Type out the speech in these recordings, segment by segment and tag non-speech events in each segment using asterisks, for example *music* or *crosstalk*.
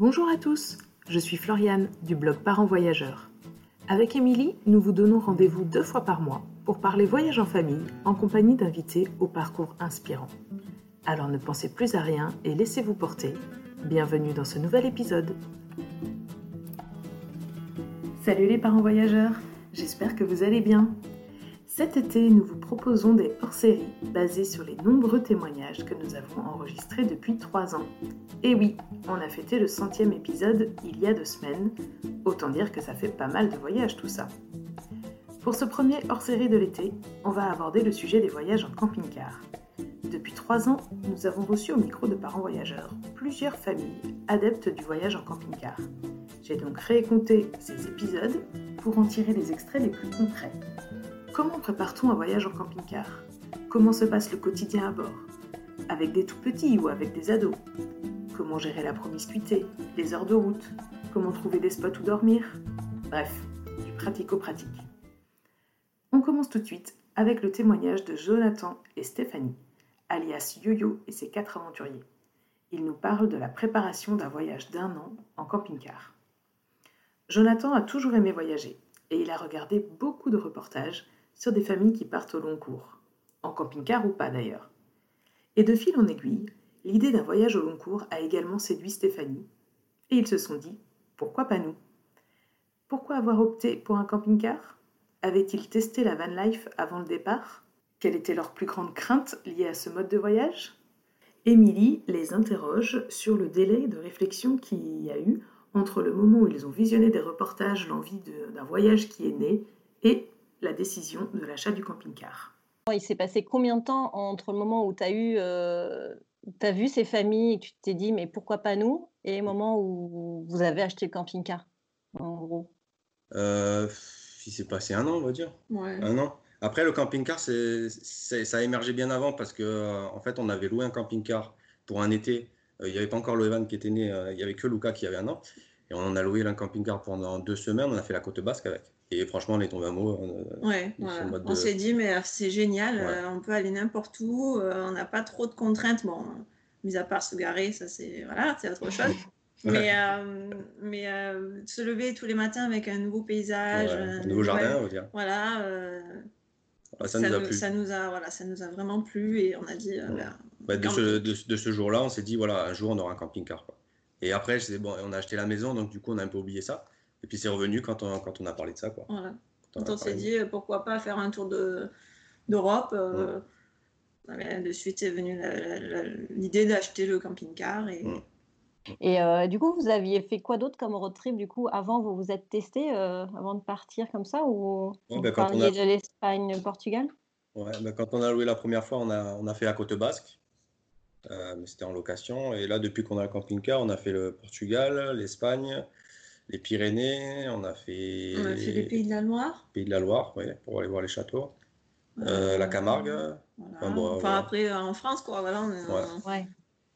Bonjour à tous, je suis Floriane du blog Parents Voyageurs. Avec Émilie, nous vous donnons rendez-vous deux fois par mois pour parler voyage en famille en compagnie d'invités au parcours inspirant. Alors ne pensez plus à rien et laissez-vous porter. Bienvenue dans ce nouvel épisode. Salut les parents voyageurs, j'espère que vous allez bien. Cet été, nous vous proposons des hors-séries basées sur les nombreux témoignages que nous avons enregistrés depuis trois ans. Et oui, on a fêté le centième épisode il y a deux semaines, autant dire que ça fait pas mal de voyages tout ça. Pour ce premier hors-série de l'été, on va aborder le sujet des voyages en camping-car. Depuis trois ans, nous avons reçu au micro de parents voyageurs plusieurs familles adeptes du voyage en camping-car. J'ai donc réécouté ces épisodes pour en tirer les extraits les plus concrets. Comment prépare-t-on un voyage en camping-car? Comment se passe le quotidien à bord? Avec des tout petits ou avec des ados? Comment gérer la promiscuité, les heures de route? Comment trouver des spots où dormir? Bref, du pratico-pratique. On commence tout de suite avec le témoignage de Jonathan et Stéphanie, alias Yo-Yo et ses quatre aventuriers. Ils nous parlent de la préparation d'un voyage d'un an en camping-car. Jonathan a toujours aimé voyager et il a regardé beaucoup de reportages sur des familles qui partent au long cours, en camping-car ou pas d'ailleurs. Et de fil en aiguille, l'idée d'un voyage au long cours a également séduit Stéphanie, et ils se sont dit pourquoi pas nous? Pourquoi avoir opté pour un camping-car? Avaient-ils testé la van life avant le départ? Quelle était leur plus grande crainte liée à ce mode de voyage? Émilie les interroge sur le délai de réflexion qu'il y a eu entre le moment où ils ont visionné des reportages, l'envie d'un voyage qui est né, et la décision de l'achat du camping-car. Il s'est passé combien de temps entre le moment où tu as eu, euh, as vu ces familles et tu t'es dit mais pourquoi pas nous et le moment où vous avez acheté le camping-car en gros? Euh, Il s'est passé un an on va dire. Un an. Après le camping-car ça a émergé bien avant parce que euh, en fait on avait loué un camping-car pour un été. Il n'y avait pas encore le Evan qui était né, il n'y avait que Luca qui avait un an. Et on a loué un camping-car pendant deux semaines, on a fait la côte basque avec. Et franchement, on est tombé amoureux. Hein, ouais, on s'est dit, mais euh, c'est génial, euh, on peut aller n'importe où, euh, on n'a pas trop de contraintes. Bon, mis à part se garer, ça c'est voilà, c'est autre chose. *laughs* Mais, mais se lever tous les matins avec un nouveau paysage, un nouveau jardin, on va dire. Voilà, ça, nous a plu. Ça nous a, voilà, ça nous a vraiment plu et on a dit. Bah, de, ce, de, ce, jour-là, on s'est dit, voilà, un jour on aura un camping-car. Et après, bon, on a acheté la maison, donc du coup, on a un peu oublié ça. Et puis c'est revenu quand on, quand on a parlé de ça. Quoi. Voilà. Quand on, s'est dit euh, pourquoi pas faire un tour d'Europe, euh, de suite est venue l'idée d'acheter le camping-car. Et, et euh, du coup, vous aviez fait quoi d'autre comme road trip du coup avant Vous vous êtes testé avant de partir comme ça ou vous ben, parliez de l'Espagne, le Portugal? Ouais, ben, quand on a loué la première fois, on a, on a fait la côte basque. mais c'était en location. Et là, depuis qu'on a le camping-car, on a fait le Portugal, l'Espagne, les Pyrénées, on a fait. On a fait les Pays de la Loire. Pays de la Loire, oui, pour aller voir les châteaux. Euh, la Camargue. Enfin, après, euh, en France, quoi. Voilà, ouais.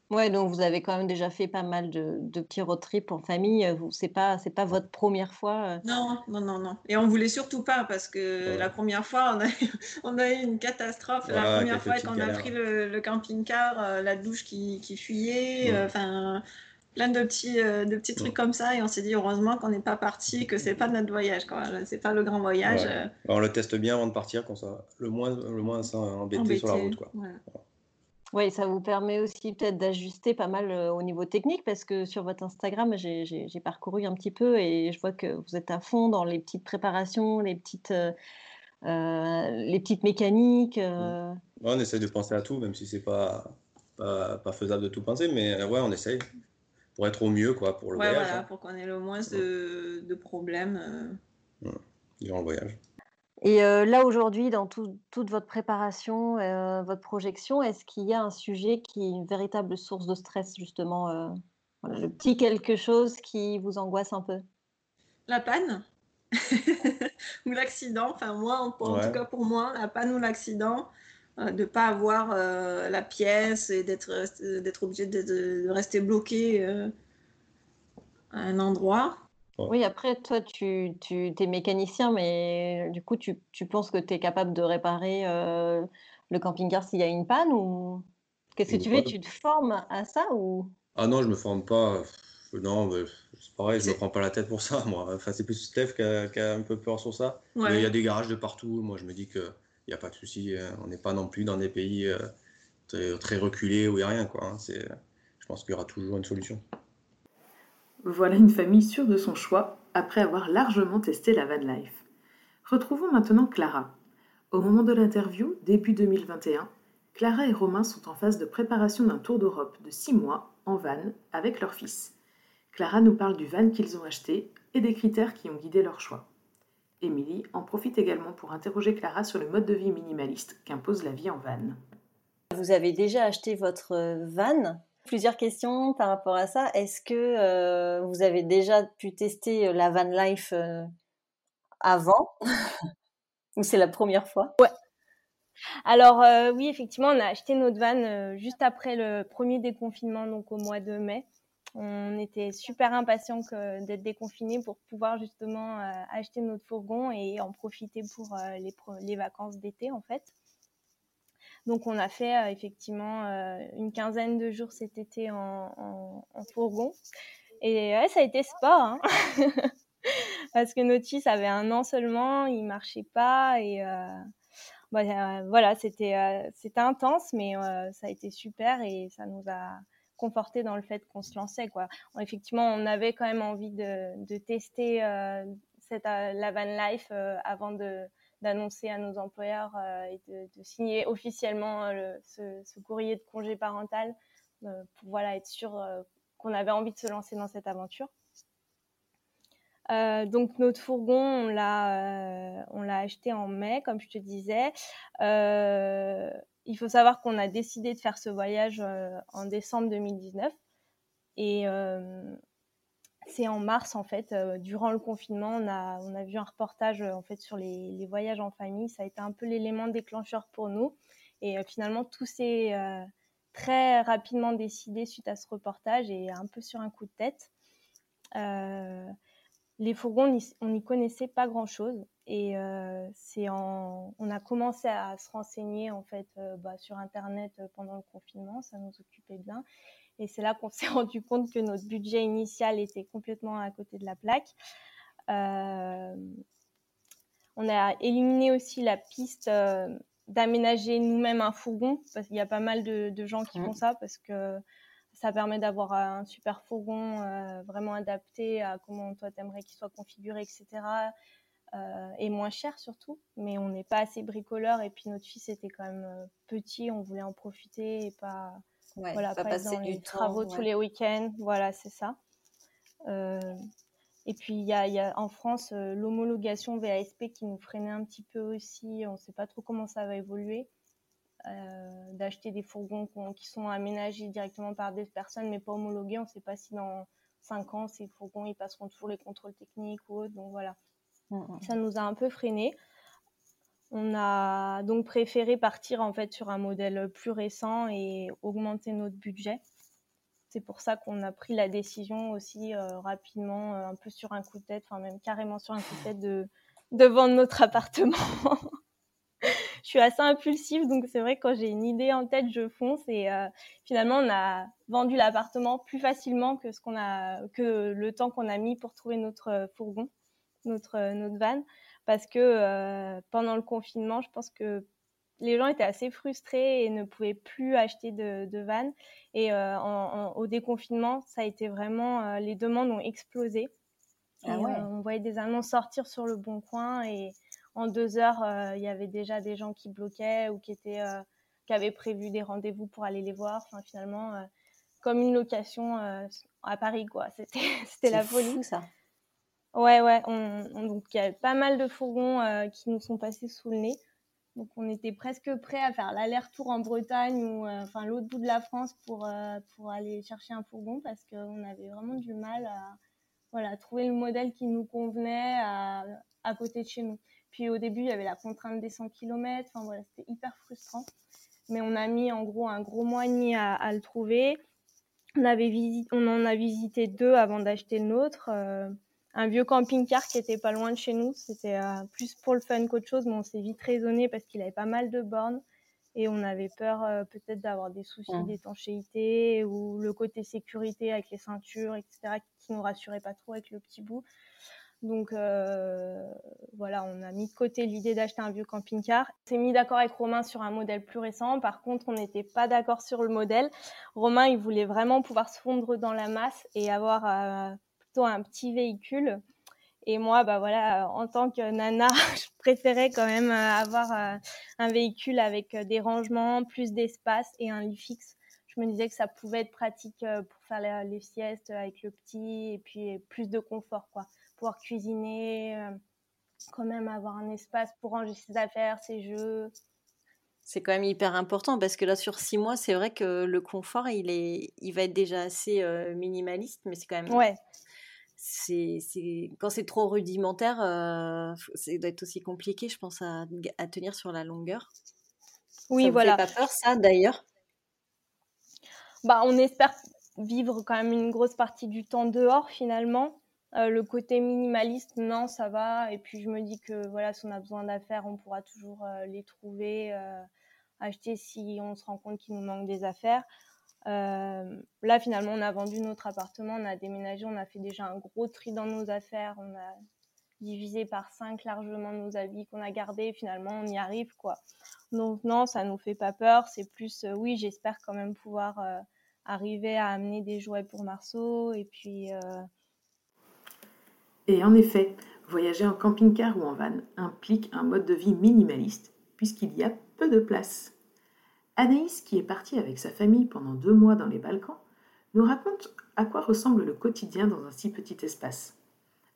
ouais. donc vous avez quand même déjà fait pas mal de, petits road trips en famille. C'est pas, c'est pas votre première fois. Euh? Non, non, non, non. Et on voulait surtout pas parce que la première fois, on a, *laughs* on a eu une catastrophe. la première fois quand on a pris le, camping-car, la douche qui, qui fuyait. Enfin plein de petits, euh, de petits trucs comme ça et on s'est dit heureusement qu'on n'est pas parti, que c'est pas notre voyage, quoi. C'est pas le grand voyage. Euh. On le teste bien avant de partir, comme ça, le moins, le moins ça embêté, sur la route, quoi. Oui, ça vous permet aussi peut-être d'ajuster pas mal euh, au niveau technique parce que sur votre Instagram, j'ai parcouru un petit peu et je vois que vous êtes à fond dans les petites préparations, les petites, les petites mécaniques. on essaie de penser à tout, même si c'est pas, pas, pas, faisable de tout penser, mais ouais, on essaye pour être au mieux quoi, pour le voyage. Voilà, hein. pour qu'on ait le moins de, de problèmes. Euh. durant le voyage. Et euh, là, aujourd'hui, dans toute votre préparation, euh, votre projection, est-ce qu'il y a un sujet qui est une véritable source de stress, justement Le petit quelque chose qui vous angoisse un peu? La panne *laughs* ou l'accident. Enfin, moi, en, tout cas pour moi, la panne ou l'accident. Euh, de ne pas avoir euh, la pièce et d'être euh, d'être obligé de, rester bloqué à un endroit. Oui, après, toi, tu, tu es mécanicien, mais du coup, tu, tu penses que tu es capable de réparer le camping-car s'il y a une panne ou qu'est-ce que tu fais? Tu te formes à ça ou? Ah non, je me forme pas. Non, c'est pareil, je ne me prends pas la tête pour ça, moi. Enfin, c'est plus Steph qui a, un peu peur sur ça. Il y a des garages de partout. Moi, je me dis qu'il n'y a pas de souci. Hein. On n'est pas non plus dans des pays très, très reculés où il n'y a rien. Quoi. Hein. Je pense qu'il y aura toujours une solution. Voilà une famille sûre de son choix après avoir largement testé la van life. Retrouvons maintenant Clara. Au moment de l'interview, début 2021, Clara et Romain sont en phase de préparation d'un tour d'Europe de 6 mois en van avec leur fils. Clara nous parle du van qu'ils ont acheté et des critères qui ont guidé leur choix. Émilie en profite également pour interroger Clara sur le mode de vie minimaliste qu'impose la vie en van. Vous avez déjà acheté votre van? Plusieurs questions par rapport à ça. Est-ce que euh, vous avez déjà pu tester euh, la van life euh, avant? *laughs* Ou c'est la première fois? Ouais. Alors oui, effectivement, on a acheté notre van juste après le premier déconfinement, donc au mois de mai. On était super impatients d'être déconfinés pour pouvoir justement acheter notre fourgon et en profiter pour les, les vacances d'été en fait. Donc on a fait euh, effectivement euh, une quinzaine de jours cet été en, fourgon. Et ça a été sport. Hein *laughs* Parce que notre fils avait un an seulement, il marchait pas et euh, bah, voilà, c'était intense, mais ça a été super et ça nous a conforté dans le fait qu'on se lançait quoi. effectivement, on avait quand même envie de, tester cette la van life avant de d'annoncer à nos employeurs euh, et de, signer officiellement euh, ce, courrier de congé parental euh, pour voilà, être sûr qu'on avait envie de se lancer dans cette aventure. donc notre fourgon, on l'a, on l'a acheté en mai, comme je te disais. Il faut savoir qu'on a décidé de faire ce voyage en décembre 2019 et c'est en mars en fait, euh, durant le confinement, on a, on a vu un reportage euh, en fait sur les, les, voyages en famille. Ça a été un peu l'élément déclencheur pour nous. Et euh, finalement, tout s'est très rapidement décidé suite à ce reportage et un peu sur un coup de tête. les fourgons, on n'y connaissait pas grand-chose et c'est en, on a commencé à se renseigner en fait bah, sur internet pendant le confinement. Ça nous occupait bien. Et c'est là qu'on *laughs* s'est rendu compte que notre budget initial était complètement à côté de la plaque. Euh, on a éliminé aussi la piste d'aménager nous-mêmes un fourgon, parce qu'il y a pas mal de, gens qui font ça, parce que ça permet d'avoir un super fourgon vraiment adapté à comment toi t'aimerais qu'il soit configuré, etc. et moins cher surtout. Mais on n'est pas assez bricoleur, et puis notre fils était quand même petit, on voulait en profiter et pas voilà, pas, passer du travaux tous les week-ends. Voilà, c'est ça. Euh, et puis, il y a, en France euh, l'homologation VASP qui nous freinait un petit peu aussi. On ne sait pas trop comment ça va évoluer. Euh, d'acheter des fourgons qui sont aménagés directement par des personnes, mais pas homologués. On ne sait pas si dans 5 ans, ces fourgons ils passeront toujours les contrôles techniques ou autres. Donc voilà, mmh, mmh. ça nous a un peu freiné. On a donc préféré partir en fait sur un modèle plus récent et augmenter notre budget. C'est pour ça qu'on a pris la décision aussi euh, rapidement, euh, un peu sur un coup de tête, enfin même carrément sur un coup de tête de, vendre notre appartement. *laughs* je suis assez impulsive, donc c'est vrai que quand j'ai une idée en tête, je fonce et euh, finalement on a vendu l'appartement plus facilement que ce a, que le temps qu'on a mis pour trouver notre fourgon, notre notre van parce que euh, pendant le confinement, je pense que les gens étaient assez frustrés et ne pouvaient plus acheter de, de vannes. Et euh, au déconfinement, ça a été vraiment, euh, les demandes ont explosé. Ah on voyait des annonces sortir sur le bon coin et en deux heures, il y avait déjà des gens qui bloquaient ou qui étaient, qui avaient prévu des rendez-vous pour aller les voir. Enfin, finalement, comme une location à Paris, quoi. C'était, *laughs* la folie. ça. Ouais, ouais. On, donc il y a pas mal de fourgons euh, qui nous sont passés sous le nez. Donc on était presque prêt à faire l'aller-retour en Bretagne ou euh, enfin l'autre bout de la France pour euh, pour aller chercher un fourgon parce qu'on avait vraiment du mal à voilà trouver le modèle qui nous convenait à, à côté de chez nous. Puis au début il y avait la contrainte des 100 km. Enfin voilà c'était hyper frustrant. Mais on a mis en gros un gros mois et demi à, à le trouver. On avait visité, on en a visité deux avant d'acheter le nôtre un vieux camping-car qui était pas loin de chez nous. C'était euh, plus pour le fun qu'autre chose, mais on s'est vite raisonné parce qu'il avait pas mal de bornes. et on avait peur euh, peut-être d'avoir des soucis mmh. d'étanchéité ou le côté sécurité avec les ceintures, etc., qui nous rassurait pas trop avec le petit bout. Donc euh, voilà, on a mis de côté l'idée d'acheter un vieux camping-car. On s'est mis d'accord avec Romain sur un modèle plus récent. Par contre, on n'était pas d'accord sur le modèle. Romain, il voulait vraiment pouvoir se fondre dans la masse et avoir plutôt un petit véhicule. Et moi, bah voilà, en tant que nana, *laughs* je préférais quand même euh, avoir euh, un véhicule avec euh, des rangements, plus d'espace et un lit fixe. Je me disais que ça pouvait être pratique pour faire les, siestes avec le petit et puis plus de confort, quoi. Pouvoir cuisiner, quand même avoir un espace pour ranger ses affaires, ses jeux. C'est quand même hyper important parce que là, sur six mois, c'est vrai que le confort, il, est, il va être déjà assez minimaliste, mais c'est quand même. Ouais c'est quand c'est trop rudimentaire, euh, ça doit être aussi compliqué, je pense, à, à tenir sur la longueur. Oui, ça voilà. Fait pas peur, ça, d'ailleurs? Bah, On espère vivre quand même une grosse partie du temps dehors, finalement. Euh, le côté minimaliste, non, ça va. Et puis, je me dis que voilà, si on a besoin d'affaires, on pourra toujours euh, les trouver, euh, acheter si on se rend compte qu'il nous manque des affaires. Euh, là, finalement, on a vendu notre appartement, on a déménagé, on a fait déjà un gros tri dans nos affaires, on a divisé par cinq largement nos habits qu'on a gardés. Finalement, on y arrive, quoi. Donc non, ça nous fait pas peur. C'est plus, euh, oui, j'espère quand même pouvoir euh, arriver à amener des jouets pour Marceau et puis. Et en effet, voyager en camping-car ou en van implique un mode de vie minimaliste puisqu'il y a peu de place. Anaïs, qui est partie avec sa famille pendant deux mois dans les Balkans, nous raconte à quoi ressemble le quotidien dans un si petit espace.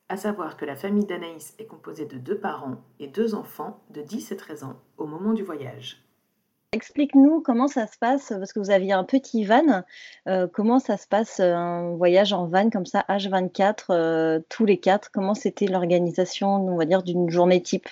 À savoir que la famille d'Anaïs est composée de deux parents et deux enfants de 10 et 13 ans au moment du voyage. Explique-nous comment ça se passe, parce que vous aviez un petit van. Euh, comment ça se passe euh, un voyage en van comme ça, H24, euh, tous les quatre? Comment c'était l'organisation, on va dire, d'une journée type?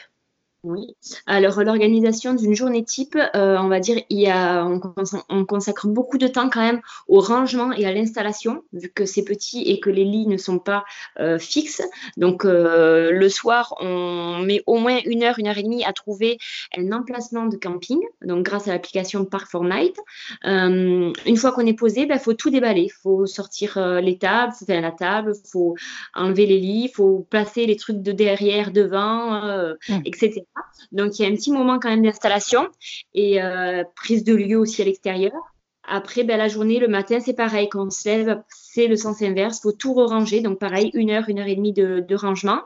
Oui. Alors, l'organisation d'une journée type, euh, on va dire, il y a, on, consacre beaucoup de temps quand même au rangement et à l'installation, vu que c'est petit et que les lits ne sont pas euh, fixes. Donc, euh, le soir, on met au moins une heure, une heure et demie à trouver un emplacement de camping, donc grâce à l'application Park for Night. une fois qu'on est posé, il ben, faut tout déballer. Il faut sortir les tables, faire la table, il faut enlever les lits, il faut placer les trucs de derrière, devant, mmh. etc. Donc, il y a un petit moment quand même d'installation et euh, prise de lieu aussi à l'extérieur. Après, ben, la journée, le matin, c'est pareil. Quand on se lève, c'est le sens inverse. Il faut tout ranger. Donc, pareil, une heure, une heure et demie de, rangement.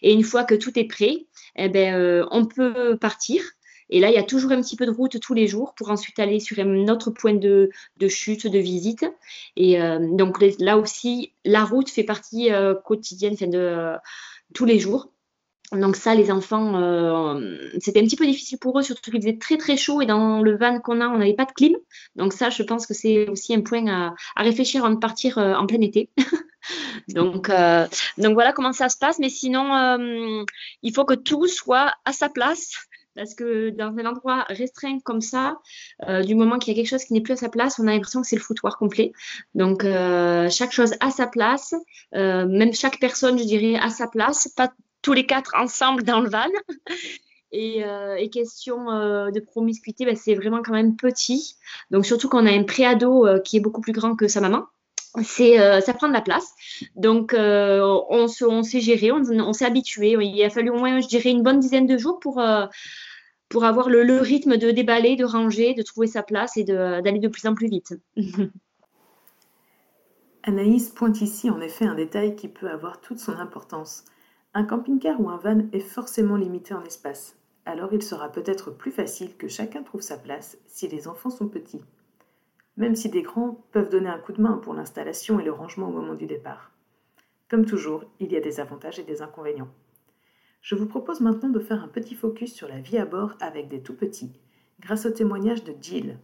Et une fois que tout est prêt, eh ben, euh, on peut partir. Et là, il y a toujours un petit peu de route tous les jours pour ensuite aller sur un autre point de, chute, de visite. Et euh, donc, là aussi, la route fait partie quotidienne de tous les jours. Donc ça, les enfants, euh, c'était un petit peu difficile pour eux, surtout qu'il faisait très très chaud et dans le van qu'on a, on n'avait pas de clim. Donc ça, je pense que c'est aussi un point à, réfléchir avant de partir euh, en plein été. *laughs* donc, euh, donc voilà comment ça se passe. Mais sinon, il faut que tout soit à sa place. Parce que dans un endroit restreint comme ça, du moment qu'il y a quelque chose qui n'est plus à sa place, on a l'impression que c'est le foutoir complet. Donc, chaque chose à sa place, même chaque personne, je dirais, à sa place, pas tous les quatre ensemble dans le van. *laughs* Et, euh, question euh, de promiscuité, ben, c'est vraiment quand même petit. Donc surtout qu'on a un préado euh, qui est beaucoup plus grand que sa maman. C'est, ça prend de la place. Donc on, s'est géré, on, s'est habitué. Il a fallu au moins, je dirais, une bonne dizaine de jours pour, pour avoir le, le, rythme de déballer, de ranger, de trouver sa place et d'aller de, plus en plus vite. *laughs* Anaïs pointe ici en effet un détail qui peut avoir toute son importance. Un camping-car ou un van est forcément limité en espace, alors il sera peut-être plus facile que chacun trouve sa place si les enfants sont petits. Même si des grands peuvent donner un coup de main pour l'installation et le rangement au moment du départ. Comme toujours, il y a des avantages et des inconvénients. Je vous propose maintenant de faire un petit focus sur la vie à bord avec des tout petits, grâce au témoignage de Jill.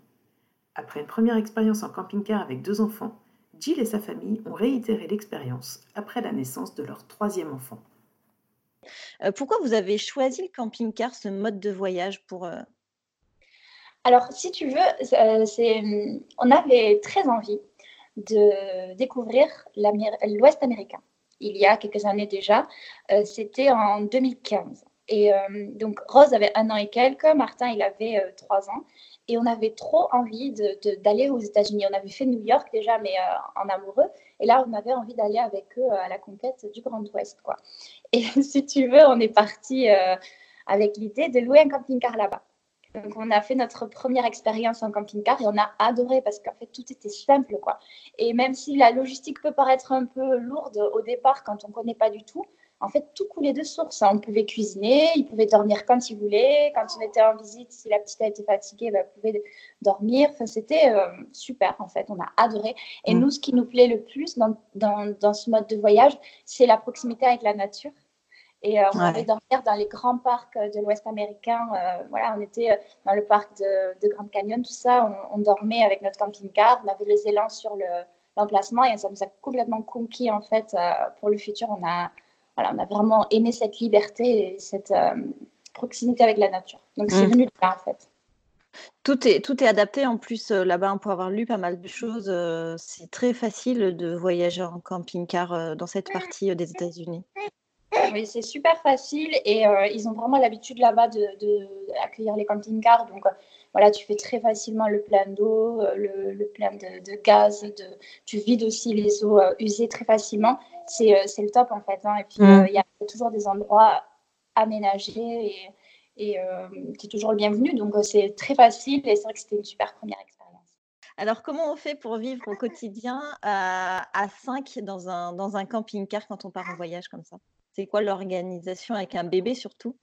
Après une première expérience en camping-car avec deux enfants, Jill et sa famille ont réitéré l'expérience après la naissance de leur troisième enfant. Euh, pourquoi vous avez choisi le camping-car, ce mode de voyage pour... Euh Alors, si tu veux, euh, c'est, on avait très envie de découvrir l'Ouest américain. Il y a quelques années déjà, c'était en 2015. Et donc, Rose avait un an et quelques, Martin, il avait trois ans. et on avait trop envie d'aller aux États-Unis. On avait fait New York déjà, mais en amoureux. Et là, on avait envie d'aller avec eux à la conquête du Grand Ouest. Quoi. Et *laughs* si tu veux, on est parti euh, avec l'idée de louer un camping-car là-bas. Donc, on a fait notre première expérience en camping-car et on a adoré parce qu'en fait, tout était simple. quoi. Et même si la logistique peut paraître un peu lourde au départ quand on ne connaît pas du tout, en fait, tout coulait de source. On pouvait cuisiner, il pouvait dormir quand il voulait. Quand on était en visite, si la petite a été fatiguée, ben, elle pouvait dormir. Enfin, c'était euh, super, en fait. On a adoré. Et mm. nous, ce qui nous plaît le plus dans, dans, dans ce mode de voyage, c'est la proximité avec la nature. Et euh, on ouais. dormir dans les grands parcs de l'Ouest américain. Euh, voilà, on était dans le parc de, de Grand Canyon, tout ça. On, dormait avec notre camping-car. On avait les élans sur l'emplacement et ça nous a complètement conquis, en fait, pour le futur. On a on a vraiment aimé cette liberté et cette euh, proximité avec la nature. Donc c'est mmh. venu de là en fait. Tout est, tout est adapté en plus euh, là-bas pour avoir lu pas mal de choses. Euh, c'est très facile de voyager en camping-car dans cette partie des États-Unis. Oui, c'est super facile et ils ont vraiment l'habitude là-bas d'accueillir de, les camping-cars. Donc voilà, tu fais très facilement le plein d'eau, le, plein de, gaz, de, tu vides aussi les eaux usées très facilement. Euh, c'est le top en fait. Hein. Et puis, mm. euh, il y a toujours des endroits aménagés et, et euh, tu es toujours le bienvenu. Donc, c'est très facile et c'est vrai que c'était une super première expérience. Alors, comment on fait pour vivre au quotidien à, à 5 dans un, dans un camping-car quand on part en voyage comme ça? C'est quoi l'organisation avec un bébé surtout?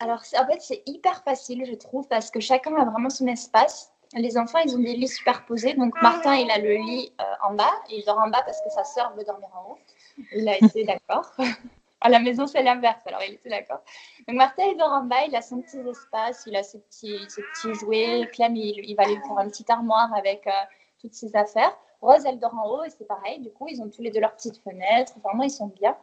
Alors, en fait, c'est hyper facile, je trouve, parce que chacun a vraiment son espace les enfants, ils ont des lits superposés. Donc, Martin, il a le lit en bas. il dort en bas parce que sa sœur veut dormir en haut. Il a été *laughs* d'accord. *laughs* à la maison, c'est l'inverse, alors il était d'accord. Donc Martin, il dort en bas, il a son petit espace, il a ses petits, ses petits jouets. Clem, il, va lui faire un petit armoire avec euh, toutes ses affaires. Rose, elle dort en haut et c'est pareil. Du coup, ils ont tous les deux leurs petites fenêtres. Vraiment, ils sont bien.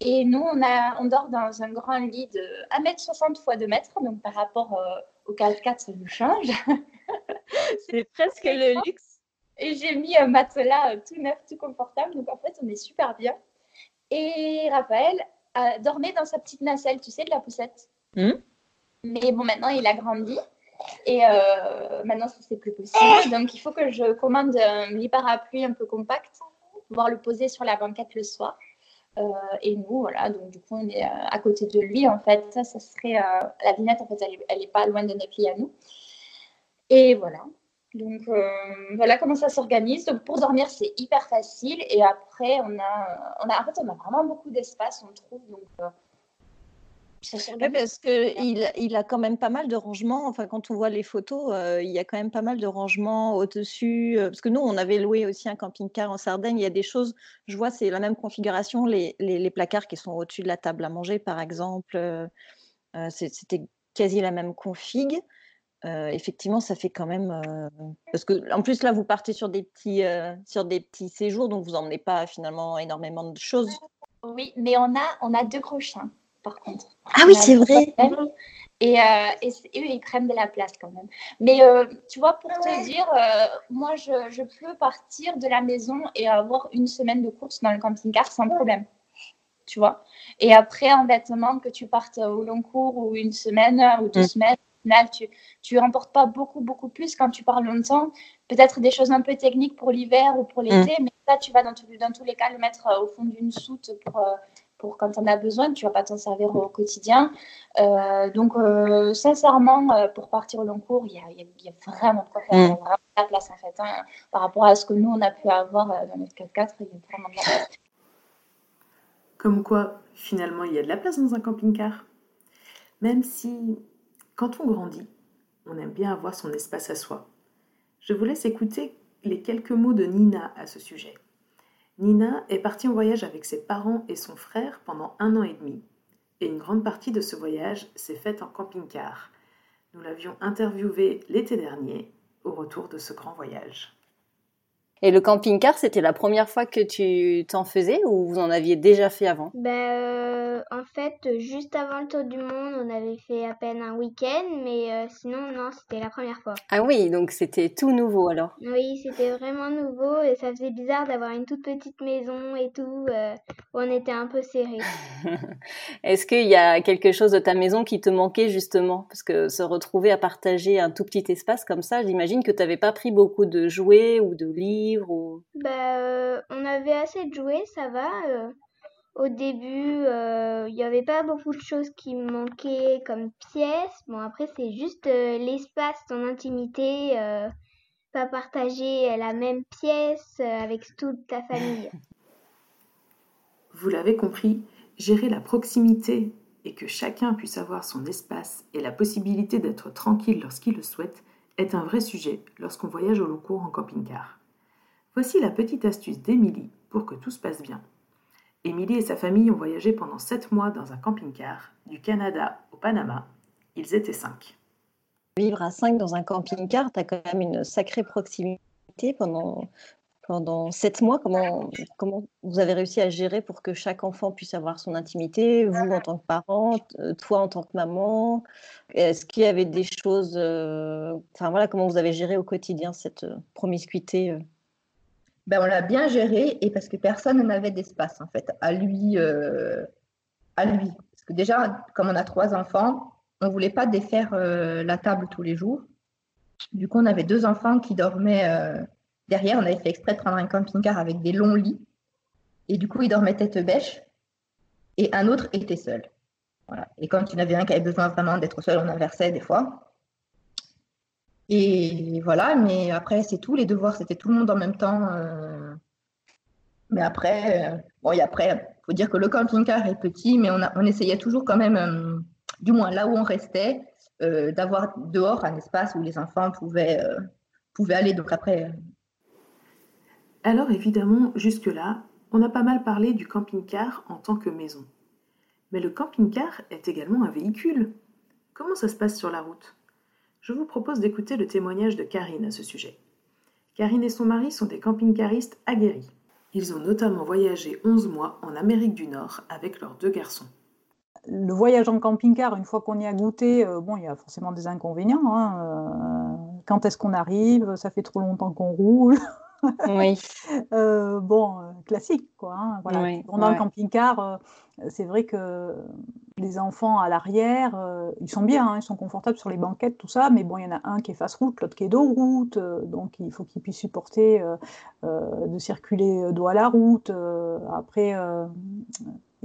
Et nous, on, a, on dort dans un grand lit de 1m60 x 2 mètres. Donc, par rapport euh, au 4x4, ça nous change. *laughs* c'est presque le luxe. Et j'ai mis un matelas euh, tout neuf, tout confortable. Donc, en fait, on est super bien. Et Raphaël dormait dans sa petite nacelle, tu sais, de la poussette. Hmm? Mais bon, maintenant, il a grandi. Et euh, maintenant, ça, c'est plus possible. *coughs* Donc, il faut que je commande un lit parapluie un peu compact pour pouvoir le poser sur la banquette le soir. Euh, et nous, voilà, donc du coup, on est euh, à côté de lui. En fait, ça, serait. la vinette, en fait, elle n'est pas loin de notre à nous. Et voilà. Donc euh, voilà comment ça s'organise. Donc pour dormir, c'est hyper facile. Et après, on a, on a, en fait, on a vraiment beaucoup d'espace, on trouve. Donc euh, parce qu'il il a quand même pas mal de rangements. Enfin, quand on voit les photos, euh, il y a quand même pas mal de rangements au-dessus. parce que nous, on avait loué aussi un camping-car en Sardaigne. Il y a des choses, je vois, c'est la même configuration. Les, les, les placards qui sont au-dessus de la table à manger, par exemple, c'était quasi la même config. Euh, effectivement, ça fait quand même. Euh, parce que, en plus, là, vous partez sur des petits, euh, sur des petits séjours, donc vous n'emmenez pas finalement énormément de choses. Oui, mais on a, on a deux gros chiens, par contre. Ah oui, c'est vrai. Et, et, eux, ils prennent de la place quand même. Mais tu vois, pour te dire, moi, je, je, peux partir de la maison et avoir une semaine de course dans le camping-car sans problème. Tu vois. Et après, en vêtements, que tu partes au long cours ou une semaine ou deux mmh. semaines, tu ne remportes pas beaucoup, beaucoup plus quand tu pars longtemps. Peut-être des choses un peu techniques pour l'hiver ou pour mm. l'été, mais ça, tu vas dans, dans, tous les cas le mettre euh, au fond d'une soute pour, euh, pour quand on a besoin. Tu ne vas pas t'en servir au quotidien. Euh, donc, sincèrement, pour partir au long cours, il y a, y a, vraiment de quoi faire. Il y a vraiment de la place, en fait. Hein. Par rapport à ce que nous, on a pu avoir dans notre 4x4, il y a vraiment de la place. Comme quoi, finalement, il y a de la place dans un camping-car. Même si quand on grandit, on aime bien avoir son espace à soi. Je vous laisse écouter les quelques mots de Nina à ce sujet. Nina est partie en voyage avec ses parents et son frère pendant un an et demi, et une grande partie de ce voyage s'est faite en camping-car. Nous l'avions interviewée l'été dernier au retour de ce grand voyage. Et le camping-car, c'était la première fois que tu t'en faisais ou vous en aviez déjà fait avant? Ben, euh, En fait, juste avant le tour du monde, on avait fait à peine un week-end, mais euh, sinon, non, c'était la première fois. Ah oui, donc c'était tout nouveau alors Oui, c'était vraiment nouveau et ça faisait bizarre d'avoir une toute petite maison et tout, euh, où on était un peu serré. *laughs* Est-ce qu'il y a quelque chose de ta maison qui te manquait justement? Parce que se retrouver à partager un tout petit espace comme ça, j'imagine que tu n'avais pas pris beaucoup de jouets ou de livres ou... Bah, euh, on avait assez de jouets, ça va. Euh. au début, euh, il n'y avait pas beaucoup de choses qui me manquaient comme pièces. Bon, après, c'est juste l'espace, ton intimité, pas partager la même pièce avec toute ta famille. *laughs* Vous l'avez compris, gérer la proximité et que chacun puisse avoir son espace et la possibilité d'être tranquille lorsqu'il le souhaite est un vrai sujet lorsqu'on voyage au long cours en camping-car. Voici la petite astuce d'Émilie pour que tout se passe bien. Émilie et sa famille ont voyagé pendant 7 mois dans un camping-car du Canada au Panama. Ils étaient 5. Vivre à 5 dans un camping-car, tu as quand même une sacrée proximité pendant pendant sept mois. Comment, comment vous avez réussi à gérer pour que chaque enfant puisse avoir son intimité, vous en tant que parent, euh, toi en tant que maman? Est-ce qu'il y avait des choses, euh, enfin voilà, comment vous avez géré au quotidien cette euh, promiscuité ben, on l'a bien géré et parce que personne n'avait d'espace en fait à lui, à lui. Parce que déjà, comme on a trois enfants, on voulait pas défaire la table tous les jours. Du coup, on avait deux enfants qui dormaient Derrière, on avait fait exprès de prendre un camping-car avec des longs lits. Et du coup, il dormait tête bêche. Et un autre était seul. Et quand il y en avait un qui avait besoin vraiment d'être seul, on inversait des fois. Et voilà, mais après, c'est tout. Les devoirs, c'était tout le monde en même temps. Euh. Mais après, euh, après, faut dire que le camping-car est petit, mais on, essayait toujours quand même, euh, du moins là où on restait, d'avoir dehors un espace où les enfants pouvaient, pouvaient aller. Donc après, alors évidemment, jusque-là, on a pas mal parlé du camping-car en tant que maison. Mais le camping-car est également un véhicule. Comment ça se passe sur la route? Je vous propose d'écouter le témoignage de Karine à ce sujet. Karine et son mari sont des camping-caristes aguerris. Ils ont notamment voyagé 11 mois en Amérique du Nord avec leurs deux garçons. Le voyage en camping-car, une fois qu'on y a goûté, euh, bon, il y a forcément des inconvénients. Hein, euh, quand est-ce qu'on arrive Ça fait trop longtemps qu'on roule. Oui. *laughs* Euh, bon, euh, classique, quoi. Hein, voilà. Pendant le camping-car, euh, c'est vrai que les enfants à l'arrière, ils sont bien, hein, ils sont confortables sur les banquettes, tout ça, mais bon, il y en a un qui est face route, l'autre qui est dos route, donc il faut qu'ils puissent supporter de circuler dos à la route. après,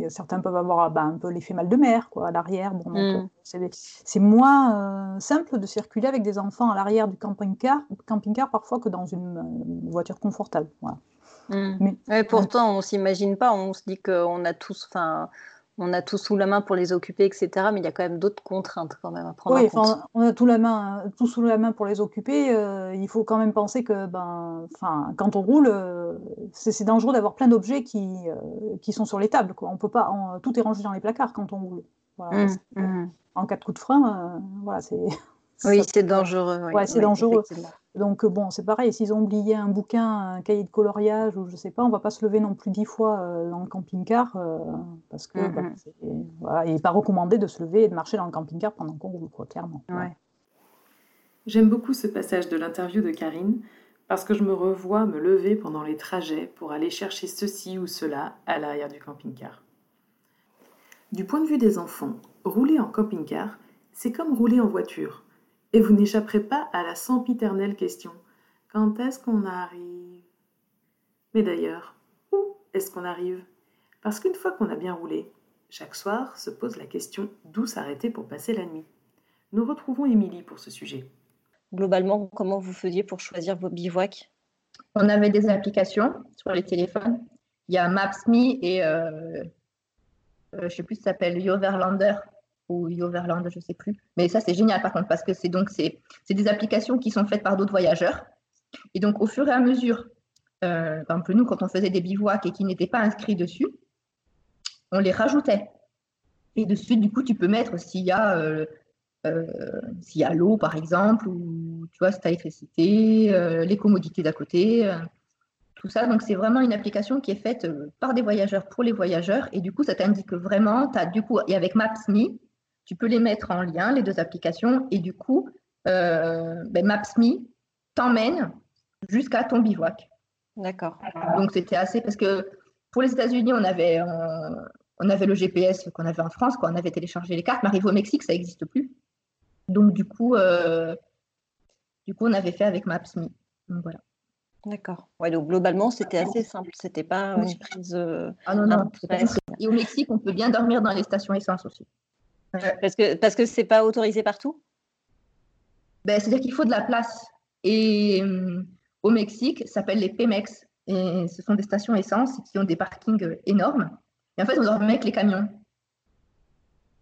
certains peuvent avoir bah, un peu l'effet mal de mer quoi, à l'arrière. Bon, mm. c'est moins euh, simple de circuler avec des enfants à l'arrière du camping-car, camping-car parfois que dans une, voiture confortable. Mm. Mais, pourtant, on ne s'imagine pas, on se dit qu'on a tous, enfin, on a tout sous la main pour les occuper, etc. Mais il y a quand même d'autres contraintes quand même à prendre oui, en compte. On a tout, la main, tout sous la main pour les occuper. Euh, il faut quand même penser que ben, quand on roule, euh, c'est dangereux d'avoir plein d'objets qui, euh, qui sont sur les tables. Quoi. On peut pas, tout est rangé dans les placards quand on roule. Mmh, mmh. En cas de coup de frein, voilà, c'est oui, *laughs* c'est dangereux. Ouais, c'est dangereux. Donc bon, c'est pareil, s'ils ont oublié un bouquin, un cahier de coloriage ou je sais pas, on va pas se lever non plus dix fois euh, dans le camping-car euh, parce que bah, voilà, il n'est pas recommandé de se lever et de marcher dans le camping-car pendant qu'on roule, quoi, clairement. J'aime beaucoup ce passage de l'interview de Karine parce que je me revois me lever pendant les trajets pour aller chercher ceci ou cela à l'arrière du camping-car. Du point de vue des enfants, rouler en camping-car, c'est comme rouler en voiture. Et vous n'échapperez pas à la sempiternelle question quand est-ce qu'on arrive? Mais d'ailleurs, où est-ce qu'on arrive? Parce qu'une fois qu'on a bien roulé, chaque soir se pose la question d'où s'arrêter pour passer la nuit. Nous retrouvons Émilie pour ce sujet. Globalement, comment vous faisiez pour choisir vos bivouacs? On avait des applications sur les téléphones. Il y a Maps.me et euh, euh, je ne sais plus, ça s'appelle Yoverlander ou Yoverland, je ne sais plus. Mais ça, c'est génial par contre, parce que c'est donc c'est des applications qui sont faites par d'autres voyageurs. Et donc, au fur et à mesure, euh, par exemple, nous, quand on faisait des bivouacs et qui n'étaient pas inscrits dessus, on les rajoutait. Et dessus, du coup, tu peux mettre s'il y a, euh, euh, a l'eau, par exemple, ou tu vois, si tu as l'électricité, les commodités d'à côté. tout ça. Donc, c'est vraiment une application qui est faite par des voyageurs pour les voyageurs. Et du coup, ça t'indique vraiment, as, du coup, et avec Maps.me, tu peux les mettre en lien, les deux applications. Et du coup, ben, Maps.me t'emmène jusqu'à ton bivouac. D'accord. Donc, c'était assez parce que pour les États-Unis, on avait, on avait le GPS qu'on avait en France, quand on avait téléchargé les cartes, mais arrivé au Mexique, ça n'existe plus. Donc, du coup, euh, du coup, on avait fait avec Maps.me. Voilà. D'accord. Ouais, donc globalement, c'était assez simple. C'était pas une prise. Euh, ah non, non. Et au Mexique, on peut bien dormir dans les stations essence aussi. Parce que parce que c'est pas autorisé partout? Ben, c'est-à-dire qu'il faut de la place. Et euh, au Mexique, ça s'appelle les Pemex. Et ce sont des stations essence qui ont des parkings énormes. Et en fait, on dormait avec les camions.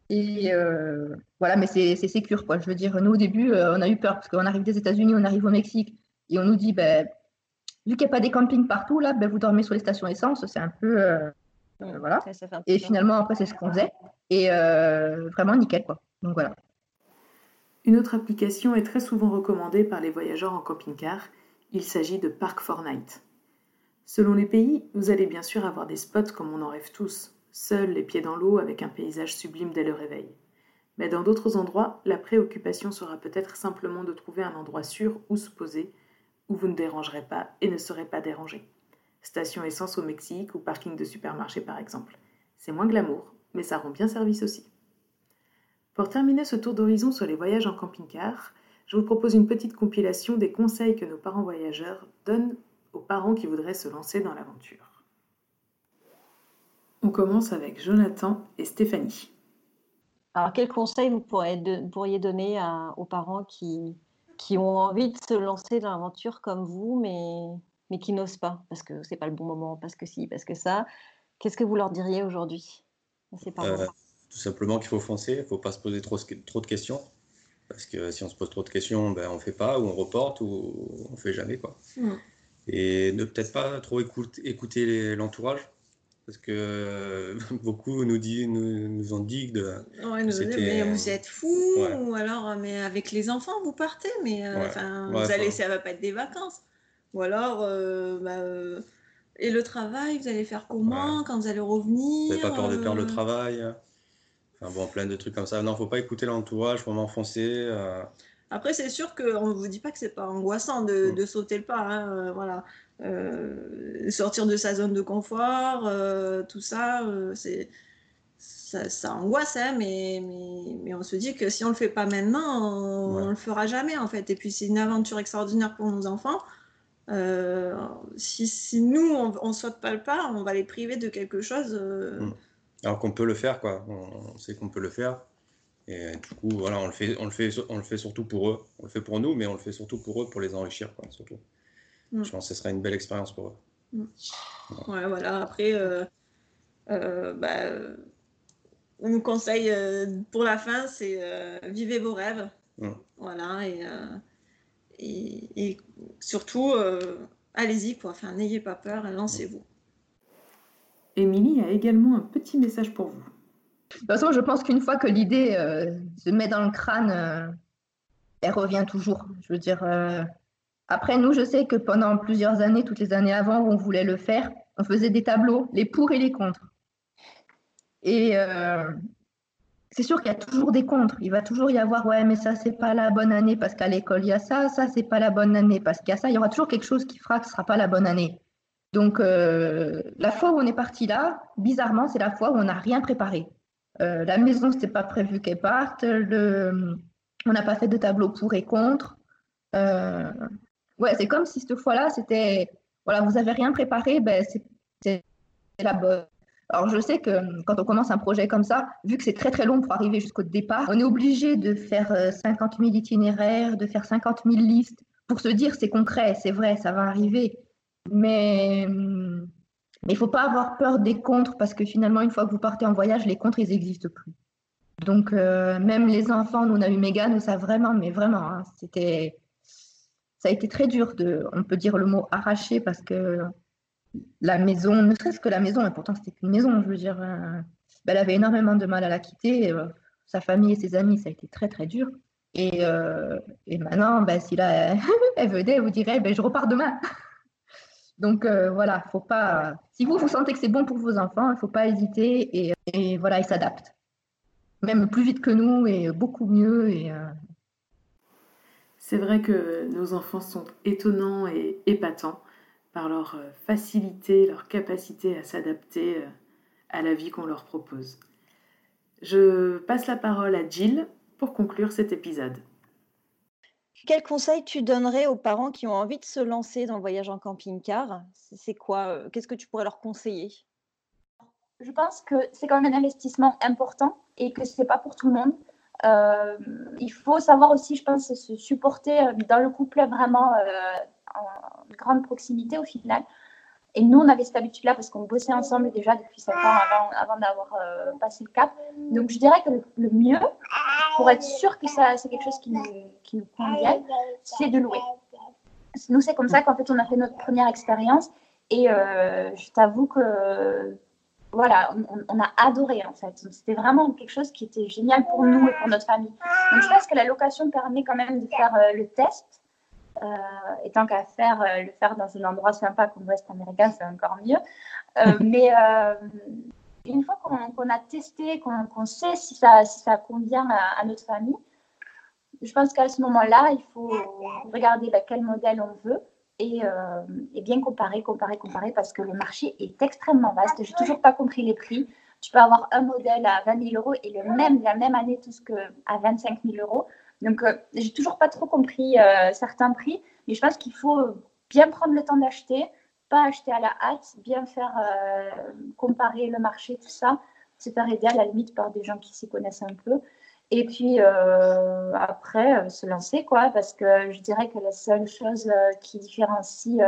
Et euh, voilà, mais c'est sécure, quoi. Je veux dire, nous, au début, euh, on a eu peur parce qu'on arrive des États-Unis, on arrive au Mexique et on nous dit, ben, vu qu'il n'y a pas des campings partout, là, ben, vous dormez sur les stations essence, c'est un peu. Euh, voilà. et finalement, après, c'est ce qu'on faisait. Et vraiment nickel, quoi. Donc voilà. Une autre application est très souvent recommandée par les voyageurs en camping-car. Il s'agit de Park Night. Selon les pays, vous allez bien sûr avoir des spots comme on en rêve tous, seuls les pieds dans l'eau avec un paysage sublime dès le réveil. Mais dans d'autres endroits, la préoccupation sera peut-être simplement de trouver un endroit sûr où se poser, où vous ne dérangerez pas et ne serez pas dérangé. Station essence au Mexique ou parking de supermarché par exemple. C'est moins glamour, mais ça rend bien service aussi. Pour terminer ce tour d'horizon sur les voyages en camping-car, je vous propose une petite compilation des conseils que nos parents voyageurs donnent aux parents qui voudraient se lancer dans l'aventure. On commence avec Jonathan et Stéphanie. Alors, quels conseils vous pourriez donner aux parents qui, ont envie de se lancer dans l'aventure comme vous, mais, mais qui n'osent pas, parce que c'est pas le bon moment, parce que si, parce que ça? Qu'est-ce que vous leur diriez aujourd'hui? Euh, Tout simplement qu'il faut foncer, il ne faut pas se poser trop, trop de questions. Parce que si on se pose trop de questions, ben, on ne fait pas, ou on reporte, ou on ne fait jamais. Quoi. Mm et ne peut-être pas trop écouter, l'entourage parce que euh, *laughs* beaucoup nous, dit, nous, nous ont dit de, ouais, mais vous êtes fou ou alors mais avec les enfants vous partez mais euh, vous allez ça va pas être des vacances ou alors bah, et le travail vous allez faire comment quand vous allez revenir vous n'avez pas peur de perdre le travail enfin bon plein de trucs comme ça non faut pas écouter l'entourage faut m'enfoncer après, c'est sûr qu'on ne vous dit pas que c'est pas angoissant de, mm. sauter le pas. Hein, euh, voilà. Euh, sortir de sa zone de confort, euh, tout ça, c'est ça, angoisse, hein, mais, mais, on se dit que si on ne le fait pas maintenant, on ne le fera jamais en fait. Et puis c'est une aventure extraordinaire pour nos enfants. Si, nous, on ne saute pas le pas, on va les priver de quelque chose. Mm. Alors qu'on peut le faire, quoi. On sait qu'on peut le faire. Et du coup, voilà, on le, fait, on, le fait, on le fait surtout pour eux. On le fait pour nous, mais on le fait surtout pour eux, pour les enrichir, quoi, surtout. Mm. Je pense que ce serait une belle expérience pour eux. Mm. Ouais, voilà. Après, euh, euh, bah, on nous conseille euh, pour la fin, c'est vivez vos rêves. Mm. Voilà. Et, et, et surtout, allez-y, quoi. Enfin, n'ayez pas peur, lancez-vous. Émilie a également un petit message pour vous. De toute façon, je pense qu'une fois que l'idée euh, se met dans le crâne, euh, elle revient toujours. Je veux dire, euh, après, nous, je sais que pendant plusieurs années, toutes les années avant où on voulait le faire, on faisait des tableaux, les pour et les contre. Et c'est sûr qu'il y a toujours des contre. Il va toujours y avoir, ouais, mais ça, c'est pas la bonne année parce qu'à l'école, il y a ça, ça, c'est pas la bonne année parce qu'il y a ça. Il y aura toujours quelque chose qui fera que ce sera pas la bonne année. Donc, la fois où on est parti là, bizarrement, c'est la fois où on n'a rien préparé. Euh, la maison, c'était pas prévu qu'elle parte. On n'a pas fait de tableau pour et contre. Euh, ouais, c'est comme si cette fois-là, c'était voilà, vous avez rien préparé, ben c'est la bonne. Alors, je sais que quand on commence un projet comme ça, vu que c'est très très long pour arriver jusqu'au départ, on est obligé de faire 50 euh, 000 itinéraires, de faire 50 000 listes pour se dire c'est concret, c'est vrai, ça va arriver. Mais hum, il ne faut pas avoir peur des contres parce que finalement, une fois que vous partez en voyage, les contres, ils n'existent plus. Donc, euh, même les enfants, nous, on a eu Mégane, nous, ça vraiment, mais vraiment, hein, c'était, ça a été très dur de, on peut dire le mot arraché parce que la maison, ne serait-ce que la maison, et pourtant c'était une maison, je veux dire, euh, ben, elle avait énormément de mal à la quitter. Euh, sa famille et ses amis, ça a été très, très dur. Et, et maintenant, ben, si là, *laughs* elle venait, elle vous dirait, ben, je repars demain. *laughs* Donc voilà, faut pas. Si vous vous sentez que c'est bon pour vos enfants, il faut pas hésiter et, et voilà, ils s'adaptent. Même plus vite que nous et beaucoup mieux. Et, C'est vrai que nos enfants sont étonnants et épatants par leur facilité, leur capacité à s'adapter à la vie qu'on leur propose. Je passe la parole à Jill pour conclure cet épisode. Quel conseil tu donnerais aux parents qui ont envie de se lancer dans le voyage en camping-car? C'est quoi euh, Qu'est-ce que tu pourrais leur conseiller? Je pense que c'est quand même un investissement important et que ce n'est pas pour tout le monde. Euh, il faut savoir aussi, je pense, se supporter euh, dans le couple vraiment en grande proximité au final. Et nous, on avait cette habitude-là parce qu'on bossait ensemble déjà depuis 5 ans avant, d'avoir euh, passé le cap. Donc, je dirais que le, mieux, pour être sûr que c'est quelque chose qui nous, qui nous convient, c'est de louer. Nous, c'est comme ça qu'en fait, on a fait notre première expérience. Et euh, je t'avoue que, voilà, on, a adoré en fait. C'était vraiment quelque chose qui était génial pour nous et pour notre famille. Donc, je pense que la location permet quand même de faire euh, le test euh, et tant qu'à faire, euh, le faire dans un endroit sympa comme l'Ouest américain, c'est encore mieux. Euh, *laughs* mais une fois qu'on a testé, qu'on sait si ça, si ça convient à, notre famille, je pense qu'à ce moment-là, il faut regarder bah, quel modèle on veut et, et, bien comparer, comparer, comparer, parce que le marché est extrêmement vaste. Je n'ai toujours pas compris les prix. Tu peux avoir un modèle à 20 000 euros et le même, la même année, tout ce que à 25 000 euros. Donc, euh, j'ai toujours pas trop compris euh, certains prix, mais je pense qu'il faut bien prendre le temps d'acheter, pas acheter à la hâte, bien faire euh, comparer le marché, tout ça, se faire aider à la limite par des gens qui s'y connaissent un peu. Et puis après, se lancer, quoi, parce que je dirais que la seule chose qui différencie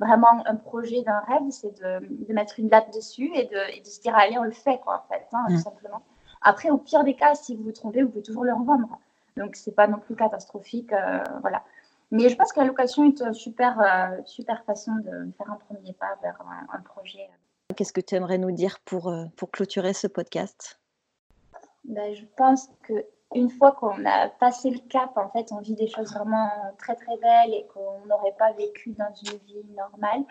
vraiment un projet d'un rêve, c'est de, mettre une date dessus et de, se dire, allez, on le fait, quoi, en fait, hein, tout mmh. simplement. Après, au pire des cas, si vous vous trompez, vous pouvez toujours le revendre. Donc, c'est pas non plus catastrophique. Euh, voilà. Mais je pense que la location est une super, euh, super façon de faire un premier pas vers un, projet. Qu'est-ce que tu aimerais nous dire pour, euh, pour clôturer ce podcast? Ben, Je pense que une fois qu'on a passé le cap, en fait, on vit des choses vraiment très très belles et qu'on n'aurait pas vécu dans une vie normale.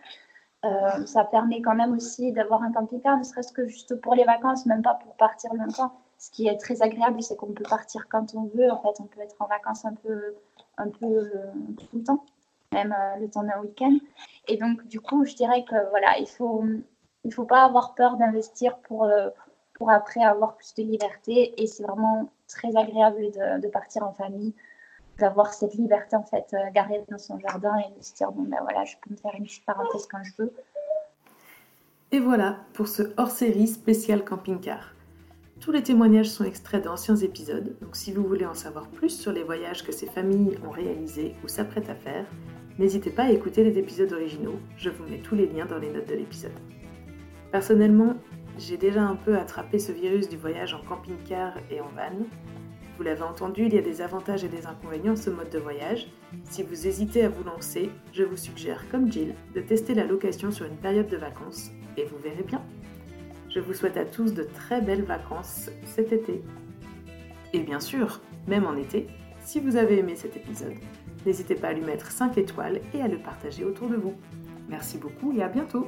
ça permet quand même aussi d'avoir un camping-car, ne serait-ce que juste pour les vacances, même pas pour partir longtemps ce qui est très agréable, c'est qu'on peut partir quand on veut. En fait, on peut être en vacances un peu, un peu euh, tout le temps, même euh, le temps d'un week-end. Et donc, du coup, je dirais que voilà, il faut, il faut pas avoir peur d'investir pour, euh, pour après avoir plus de liberté. Et c'est vraiment très agréable de, partir en famille, d'avoir cette liberté en fait, garée dans son jardin et de se dire bon ben voilà, je peux me faire une petite parenthèse quand je veux. Et voilà pour ce hors-série spécial camping-car. Tous les témoignages sont extraits d'anciens épisodes, donc si vous voulez en savoir plus sur les voyages que ces familles ont réalisés ou s'apprêtent à faire, n'hésitez pas à écouter les épisodes originaux, je vous mets tous les liens dans les notes de l'épisode. Personnellement, j'ai déjà un peu attrapé ce virus du voyage en camping-car et en van. Vous l'avez entendu, il y a des avantages et des inconvénients à ce mode de voyage. Si vous hésitez à vous lancer, je vous suggère, comme Jill, de tester la location sur une période de vacances, et vous verrez bien. Je vous souhaite à tous de très belles vacances cet été. Et bien sûr, même en été, si vous avez aimé cet épisode, n'hésitez pas à lui mettre 5 étoiles et à le partager autour de vous. Merci beaucoup et à bientôt